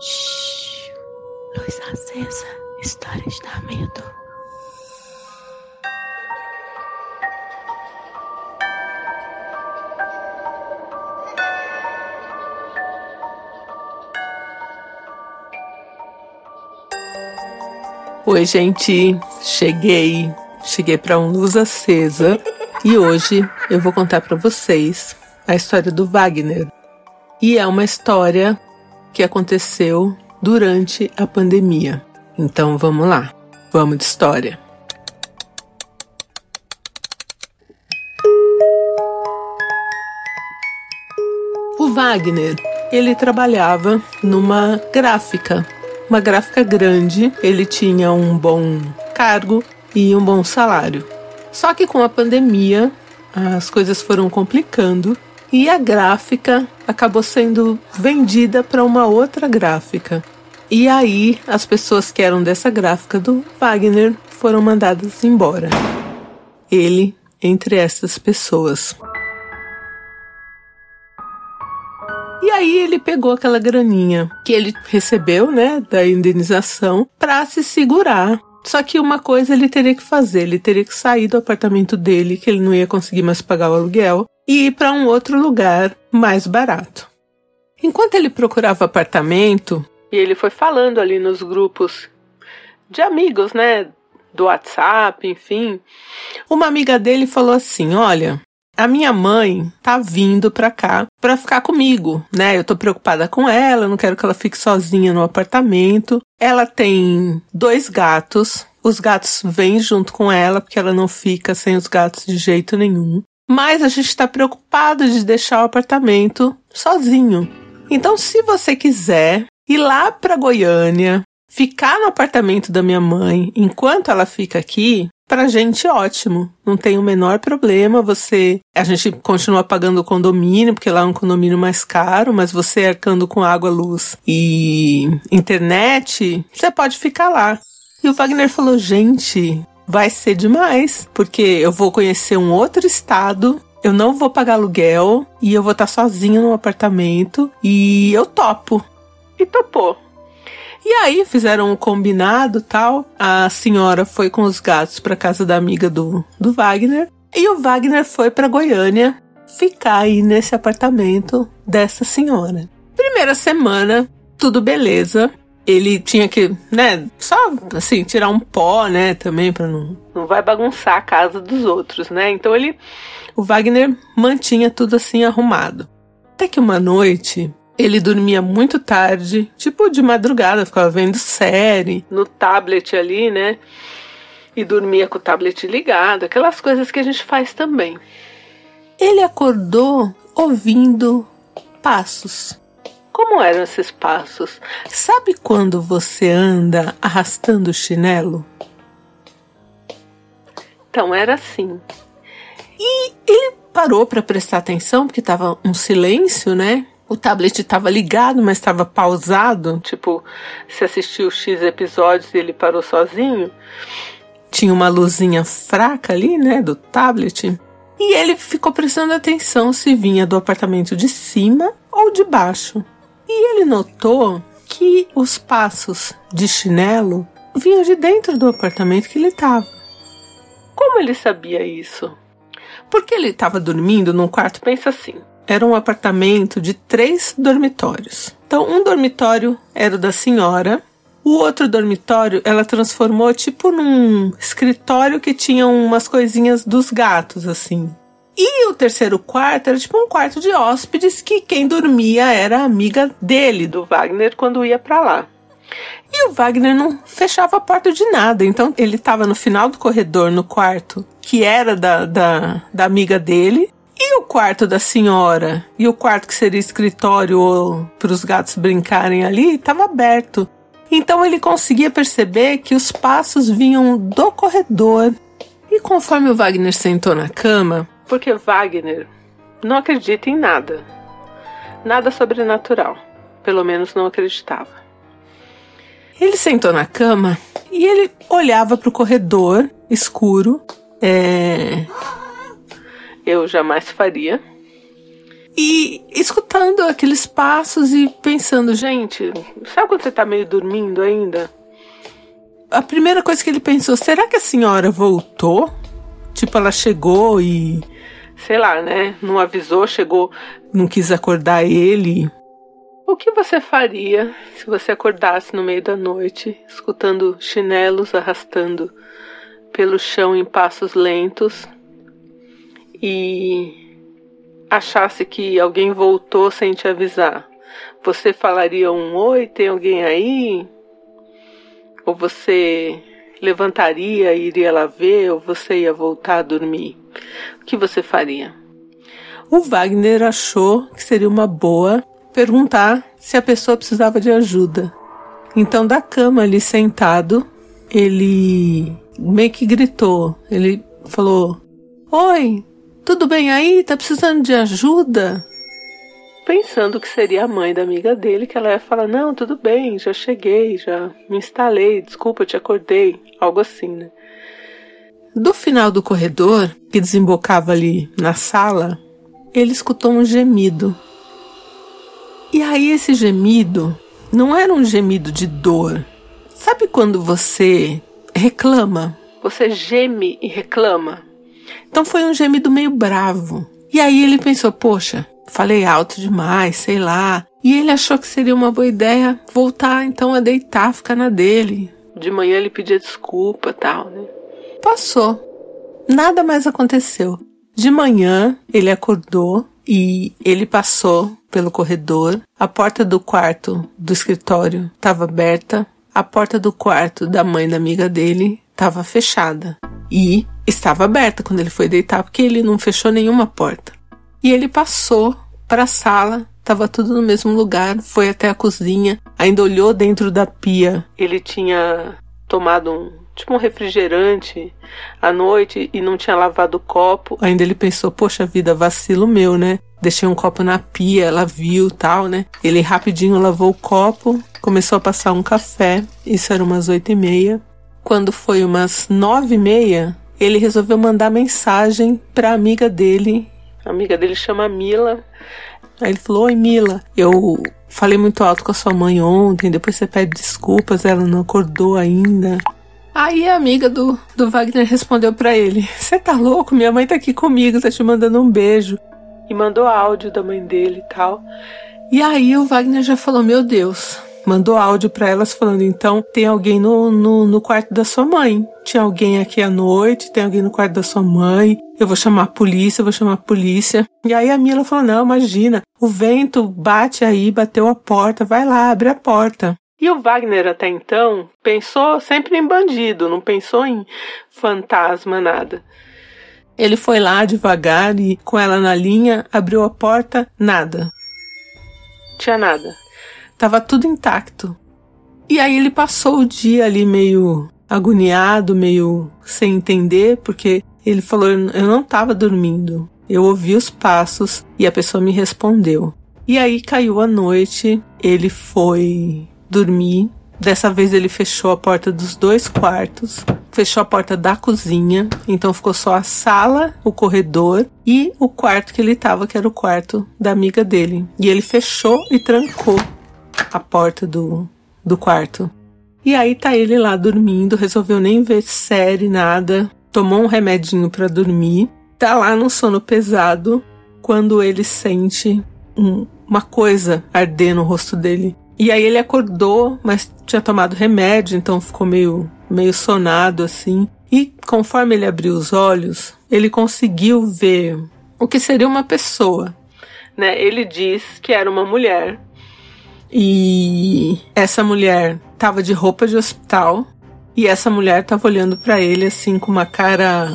Shhh. Luz acesa. Histórias da medo. Oi, gente. Cheguei. Cheguei para um luz acesa e hoje eu vou contar para vocês a história do Wagner. E é uma história que aconteceu durante a pandemia. Então vamos lá. Vamos de história. O Wagner, ele trabalhava numa gráfica uma gráfica grande, ele tinha um bom cargo e um bom salário. Só que com a pandemia, as coisas foram complicando e a gráfica acabou sendo vendida para uma outra gráfica. E aí, as pessoas que eram dessa gráfica do Wagner foram mandadas embora. Ele entre essas pessoas. E aí ele pegou aquela graninha que ele recebeu, né, da indenização, para se segurar. Só que uma coisa ele teria que fazer, ele teria que sair do apartamento dele, que ele não ia conseguir mais pagar o aluguel, e ir para um outro lugar mais barato. Enquanto ele procurava apartamento, e ele foi falando ali nos grupos de amigos, né, do WhatsApp, enfim, uma amiga dele falou assim: "Olha, a minha mãe tá vindo pra cá pra ficar comigo, né? Eu tô preocupada com ela, não quero que ela fique sozinha no apartamento. Ela tem dois gatos. Os gatos vêm junto com ela, porque ela não fica sem os gatos de jeito nenhum. Mas a gente tá preocupado de deixar o apartamento sozinho. Então, se você quiser ir lá pra Goiânia, ficar no apartamento da minha mãe enquanto ela fica aqui, Pra gente, ótimo. Não tem o menor problema. Você. A gente continua pagando o condomínio, porque lá é um condomínio mais caro, mas você arcando com água, luz e internet, você pode ficar lá. E o Wagner falou: gente, vai ser demais, porque eu vou conhecer um outro estado. Eu não vou pagar aluguel e eu vou estar sozinho no apartamento e eu topo. E topou. E aí fizeram um combinado tal. A senhora foi com os gatos para casa da amiga do, do Wagner. E o Wagner foi para Goiânia ficar aí nesse apartamento dessa senhora. Primeira semana, tudo beleza. Ele tinha que, né, só assim, tirar um pó, né, também para não não vai bagunçar a casa dos outros, né? Então ele o Wagner mantinha tudo assim arrumado. Até que uma noite ele dormia muito tarde, tipo de madrugada, ficava vendo série no tablet ali, né? E dormia com o tablet ligado, aquelas coisas que a gente faz também. Ele acordou ouvindo passos. Como eram esses passos? Sabe quando você anda arrastando o chinelo? Então era assim. E ele parou para prestar atenção porque estava um silêncio, né? o tablet estava ligado, mas estava pausado. Tipo, se assistiu X episódios e ele parou sozinho. Tinha uma luzinha fraca ali, né, do tablet. E ele ficou prestando atenção se vinha do apartamento de cima ou de baixo. E ele notou que os passos de chinelo vinham de dentro do apartamento que ele estava. Como ele sabia isso? Porque ele estava dormindo num quarto, pensa assim, era um apartamento de três dormitórios. Então, um dormitório era o da senhora, o outro dormitório ela transformou tipo num escritório que tinha umas coisinhas dos gatos, assim. E o terceiro quarto era tipo um quarto de hóspedes que quem dormia era amiga dele, do Wagner, quando ia para lá. E o Wagner não fechava a porta de nada, então ele estava no final do corredor, no quarto, que era da, da, da amiga dele, e o quarto da senhora e o quarto que seria escritório para os gatos brincarem ali estava aberto. Então ele conseguia perceber que os passos vinham do corredor. E conforme o Wagner sentou na cama, porque Wagner não acredita em nada, nada sobrenatural, pelo menos não acreditava. Ele sentou na cama e ele olhava para o corredor escuro, é, eu jamais faria. E escutando aqueles passos e pensando, gente, sabe quando você tá meio dormindo ainda? A primeira coisa que ele pensou, será que a senhora voltou? Tipo, ela chegou e, sei lá, né? Não avisou, chegou, não quis acordar ele. O que você faria se você acordasse no meio da noite, escutando chinelos arrastando pelo chão em passos lentos e achasse que alguém voltou sem te avisar? Você falaria um oi, tem alguém aí? Ou você levantaria e iria lá ver, ou você ia voltar a dormir? O que você faria? O Wagner achou que seria uma boa perguntar se a pessoa precisava de ajuda. Então, da cama ali sentado, ele meio que gritou. Ele falou: Oi, tudo bem aí? Tá precisando de ajuda? Pensando que seria a mãe da amiga dele, que ela ia falar: Não, tudo bem, já cheguei, já me instalei, desculpa, te acordei. Algo assim, né? Do final do corredor, que desembocava ali na sala, ele escutou um gemido e aí esse gemido não era um gemido de dor. Sabe quando você reclama? Você geme e reclama. Então foi um gemido meio bravo. E aí ele pensou: poxa, falei alto demais, sei lá. E ele achou que seria uma boa ideia voltar então a deitar, ficar na dele. De manhã ele pedia desculpa tal, né? Passou. Nada mais aconteceu. De manhã ele acordou e ele passou pelo corredor. A porta do quarto do escritório estava aberta. A porta do quarto da mãe da amiga dele estava fechada. E estava aberta quando ele foi deitar, porque ele não fechou nenhuma porta. E ele passou para a sala, estava tudo no mesmo lugar, foi até a cozinha, ainda olhou dentro da pia. Ele tinha tomado um tipo um refrigerante à noite e não tinha lavado o copo. Ainda ele pensou, poxa vida, vacilo meu, né? Deixei um copo na pia, ela viu tal, né? Ele rapidinho lavou o copo, começou a passar um café. Isso era umas oito e meia. Quando foi umas nove e meia, ele resolveu mandar mensagem para amiga dele. A amiga dele chama Mila. Aí ele falou: Oi, Mila, eu falei muito alto com a sua mãe ontem, depois você pede desculpas, ela não acordou ainda. Aí a amiga do, do Wagner respondeu para ele: Você tá louco? Minha mãe tá aqui comigo, tá te mandando um beijo. E mandou áudio da mãe dele e tal. E aí o Wagner já falou: Meu Deus. Mandou áudio para elas falando: Então tem alguém no, no, no quarto da sua mãe. Tinha alguém aqui à noite, tem alguém no quarto da sua mãe. Eu vou chamar a polícia, eu vou chamar a polícia. E aí a Mila falou: Não, imagina, o vento bate aí, bateu a porta, vai lá, abre a porta. E o Wagner até então pensou sempre em bandido, não pensou em fantasma, nada. Ele foi lá devagar e, com ela na linha, abriu a porta, nada. Tinha nada. Tava tudo intacto. E aí ele passou o dia ali meio agoniado, meio sem entender, porque ele falou: Eu não tava dormindo. Eu ouvi os passos e a pessoa me respondeu. E aí caiu a noite, ele foi dormir. Dessa vez ele fechou a porta dos dois quartos, fechou a porta da cozinha, então ficou só a sala, o corredor e o quarto que ele estava, que era o quarto da amiga dele. E ele fechou e trancou a porta do, do quarto. E aí tá ele lá dormindo, resolveu nem ver série, nada, tomou um remedinho para dormir, tá lá no sono pesado, quando ele sente um, uma coisa arder no rosto dele. E aí ele acordou, mas tinha tomado remédio, então ficou meio, meio sonado assim. E conforme ele abriu os olhos, ele conseguiu ver o que seria uma pessoa. Né? Ele diz que era uma mulher. E essa mulher estava de roupa de hospital. E essa mulher estava olhando para ele assim com uma cara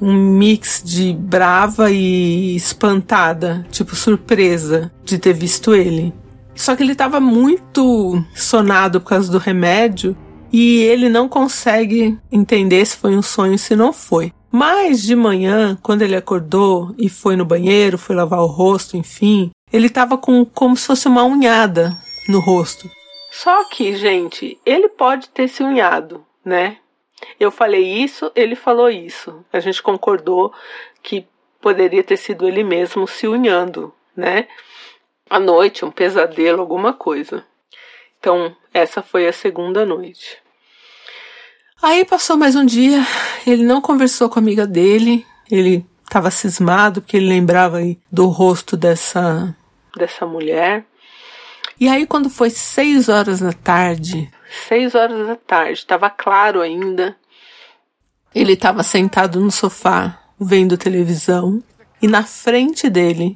um mix de brava e espantada, tipo surpresa de ter visto ele. Só que ele estava muito sonado por causa do remédio e ele não consegue entender se foi um sonho, se não foi. Mas de manhã, quando ele acordou e foi no banheiro, foi lavar o rosto, enfim, ele estava com como se fosse uma unhada no rosto. Só que, gente, ele pode ter se unhado, né? Eu falei isso, ele falou isso. A gente concordou que poderia ter sido ele mesmo se unhando, né? À noite, um pesadelo, alguma coisa. Então, essa foi a segunda noite. Aí passou mais um dia, ele não conversou com a amiga dele, ele estava cismado porque ele lembrava do rosto dessa dessa mulher. E aí quando foi seis horas da tarde, seis horas da tarde, estava claro ainda, ele estava sentado no sofá vendo televisão e na frente dele,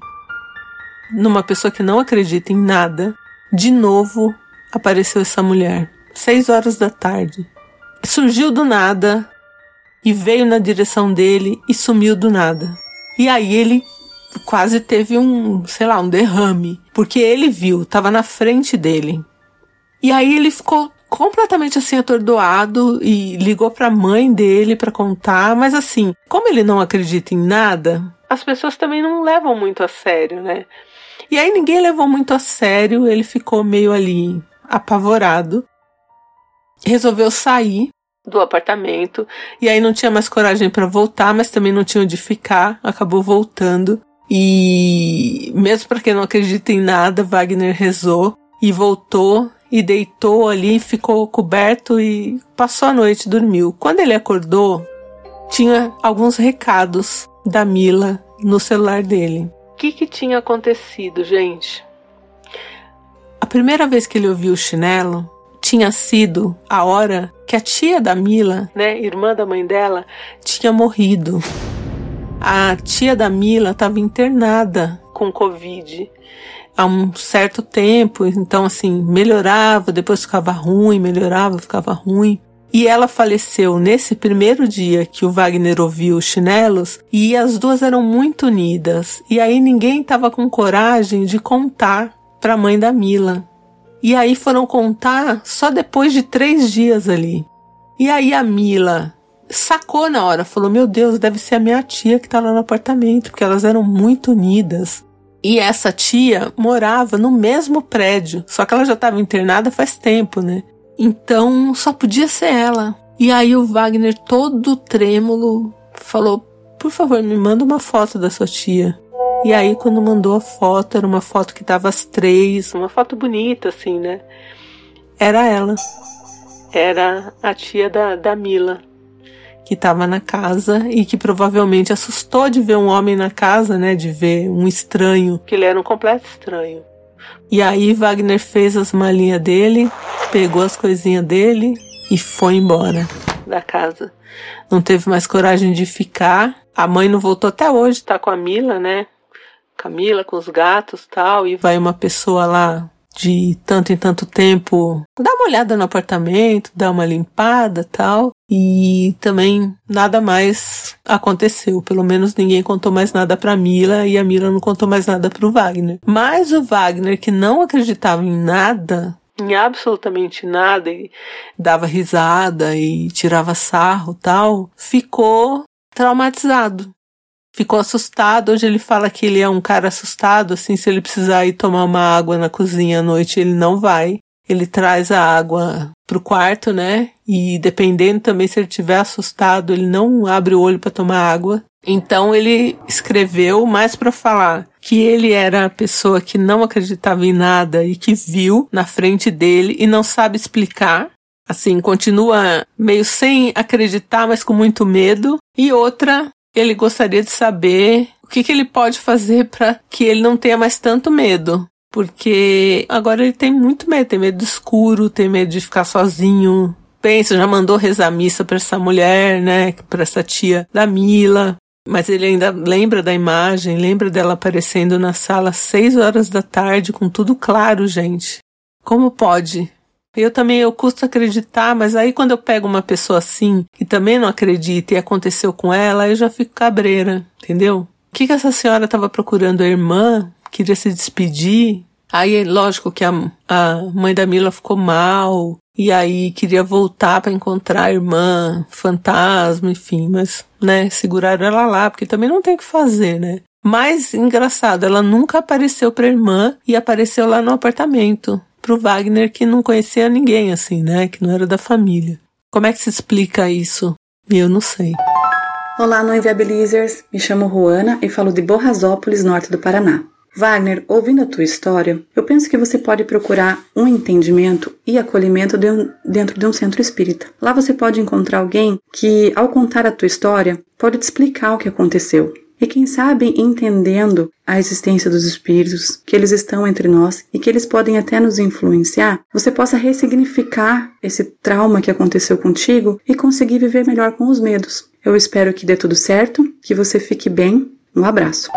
numa pessoa que não acredita em nada, de novo apareceu essa mulher. Seis horas da tarde surgiu do nada e veio na direção dele e sumiu do nada. E aí ele quase teve um, sei lá, um derrame, porque ele viu, estava na frente dele. E aí ele ficou completamente assim atordoado e ligou para a mãe dele para contar, mas assim, como ele não acredita em nada, as pessoas também não levam muito a sério, né? E aí ninguém levou muito a sério, ele ficou meio ali apavorado. Resolveu sair do apartamento e aí não tinha mais coragem para voltar, mas também não tinha onde ficar, acabou voltando. E mesmo para quem não acredita em nada, Wagner rezou e voltou e deitou ali, ficou coberto e passou a noite, dormiu. Quando ele acordou, tinha alguns recados da Mila no celular dele. O que, que tinha acontecido, gente? A primeira vez que ele ouviu o chinelo, tinha sido a hora que a tia da Mila, né, irmã da mãe dela, tinha morrido. A tia da Mila estava internada com Covid há um certo tempo, então assim, melhorava, depois ficava ruim, melhorava, ficava ruim. E ela faleceu nesse primeiro dia que o Wagner ouviu os chinelos e as duas eram muito unidas. E aí ninguém estava com coragem de contar para a mãe da Mila. E aí foram contar só depois de três dias ali. E aí a Mila sacou na hora, falou: Meu Deus, deve ser a minha tia que tá lá no apartamento, porque elas eram muito unidas. E essa tia morava no mesmo prédio, só que ela já estava internada faz tempo, né? Então só podia ser ela. E aí o Wagner, todo trêmulo, falou: Por favor, me manda uma foto da sua tia. E aí, quando mandou a foto, era uma foto que dava as três, uma foto bonita, assim, né? Era ela. Era a tia da, da Mila, que estava na casa e que provavelmente assustou de ver um homem na casa, né? De ver um estranho, que ele era um completo estranho. E aí, Wagner fez as malinhas dele, pegou as coisinhas dele e foi embora da casa. Não teve mais coragem de ficar. A mãe não voltou até hoje, tá com a Mila, né? Camila com os gatos tal, e vai uma pessoa lá de tanto em tanto tempo dar uma olhada no apartamento, dar uma limpada tal. E também nada mais aconteceu. Pelo menos ninguém contou mais nada pra Mila e a Mila não contou mais nada pro Wagner. Mas o Wagner, que não acreditava em nada, em absolutamente nada, e dava risada e tirava sarro tal, ficou traumatizado ficou assustado. Hoje ele fala que ele é um cara assustado, assim, se ele precisar ir tomar uma água na cozinha à noite, ele não vai. Ele traz a água pro quarto, né? E dependendo também se ele estiver assustado, ele não abre o olho para tomar água. Então ele escreveu mais para falar que ele era a pessoa que não acreditava em nada e que viu na frente dele e não sabe explicar. Assim, continua meio sem acreditar, mas com muito medo. E outra ele gostaria de saber o que, que ele pode fazer para que ele não tenha mais tanto medo. Porque agora ele tem muito medo, tem medo do escuro, tem medo de ficar sozinho. Pensa, já mandou rezar missa para essa mulher, né? Para essa tia da Mila. Mas ele ainda lembra da imagem, lembra dela aparecendo na sala às seis horas da tarde, com tudo claro, gente. Como pode? Eu também eu custo acreditar, mas aí quando eu pego uma pessoa assim, que também não acredita e aconteceu com ela, eu já fico cabreira, entendeu? O que, que essa senhora estava procurando? A irmã? Queria se despedir? Aí, lógico que a, a mãe da Mila ficou mal, e aí queria voltar para encontrar a irmã, fantasma, enfim, mas, né, seguraram ela lá, porque também não tem o que fazer, né? Mas, engraçado, ela nunca apareceu pra irmã e apareceu lá no apartamento pro Wagner que não conhecia ninguém, assim, né? Que não era da família. Como é que se explica isso? Eu não sei. Olá, no Inviabilizers. Me chamo Juana e falo de Borrasópolis, norte do Paraná. Wagner, ouvindo a tua história, eu penso que você pode procurar um entendimento e acolhimento dentro de um centro espírita. Lá você pode encontrar alguém que, ao contar a tua história, pode te explicar o que aconteceu. E quem sabe, entendendo a existência dos espíritos, que eles estão entre nós e que eles podem até nos influenciar, você possa ressignificar esse trauma que aconteceu contigo e conseguir viver melhor com os medos. Eu espero que dê tudo certo, que você fique bem. Um abraço.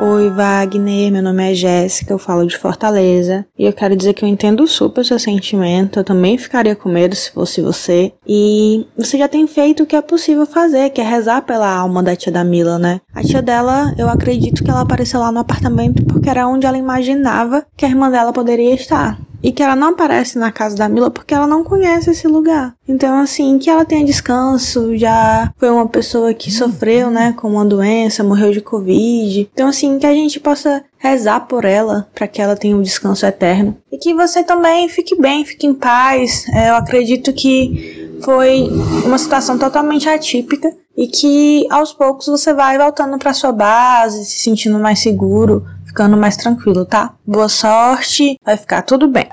Oi, Wagner, meu nome é Jéssica, eu falo de Fortaleza e eu quero dizer que eu entendo super o seu sentimento, eu também ficaria com medo se fosse você. E você já tem feito o que é possível fazer, que é rezar pela alma da tia da Mila, né? A tia dela, eu acredito que ela apareceu lá no apartamento porque era onde ela imaginava que a irmã dela poderia estar e que ela não aparece na casa da Mila porque ela não conhece esse lugar. Então, assim, que ela tenha descanso, já foi uma pessoa que sofreu, né, com uma doença, morreu de Covid. Então, assim, que a gente possa rezar por ela para que ela tenha um descanso eterno e que você também fique bem, fique em paz. É, eu acredito que foi uma situação totalmente atípica e que aos poucos você vai voltando para sua base, se sentindo mais seguro, ficando mais tranquilo, tá? Boa sorte, vai ficar tudo bem.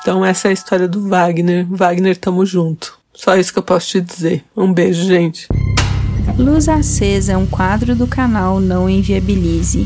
Então essa é a história do Wagner. Wagner, tamo junto. Só isso que eu posso te dizer. Um beijo, gente. Luz Acesa é um quadro do canal Não Inviabilize.